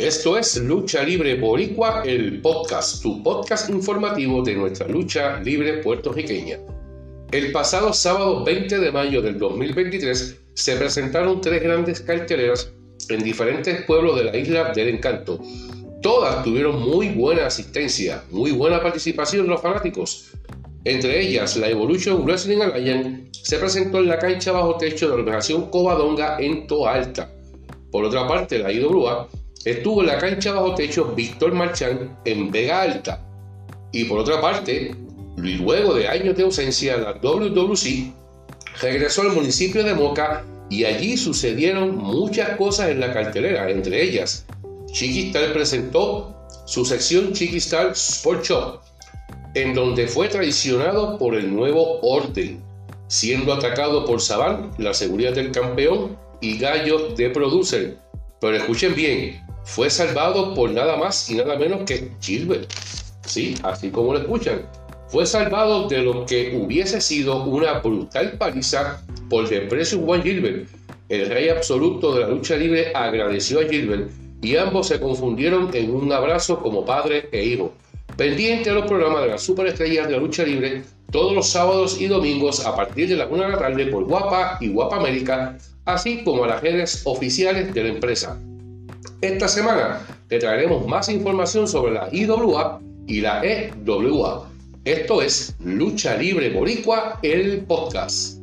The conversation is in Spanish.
Esto es Lucha Libre Boricua, el podcast, tu podcast informativo de nuestra lucha libre puertorriqueña. El pasado sábado 20 de mayo del 2023 se presentaron tres grandes carteleras en diferentes pueblos de la isla del encanto. Todas tuvieron muy buena asistencia, muy buena participación de los fanáticos. Entre ellas, la Evolution Wrestling Alliance se presentó en la cancha bajo techo de la organización Covadonga en Toalta. Por otra parte, la IWA estuvo en la cancha bajo techo Víctor Marchán en Vega Alta. Y por otra parte, luego de años de ausencia, la WWC regresó al municipio de Moca y allí sucedieron muchas cosas en la cartelera, entre ellas, Chiquistar presentó su sección Chiquistar Sport Shop, en donde fue traicionado por el nuevo orden, siendo atacado por Saban, la seguridad del campeón, y Gallo de Producer. Pero escuchen bien, fue salvado por nada más y nada menos que Gilbert. Sí, así como lo escuchan. Fue salvado de lo que hubiese sido una brutal paliza por The Precious One Gilbert. El rey absoluto de la lucha libre agradeció a Gilbert y ambos se confundieron en un abrazo como padre e hijo. Pendiente a los programas de las superestrellas de la lucha libre todos los sábados y domingos a partir de las 1 de la tarde por Guapa y Guapa América, así como a las redes oficiales de la empresa. Esta semana te traeremos más información sobre la IWA y la EWA. Esto es Lucha Libre Boricua, el podcast.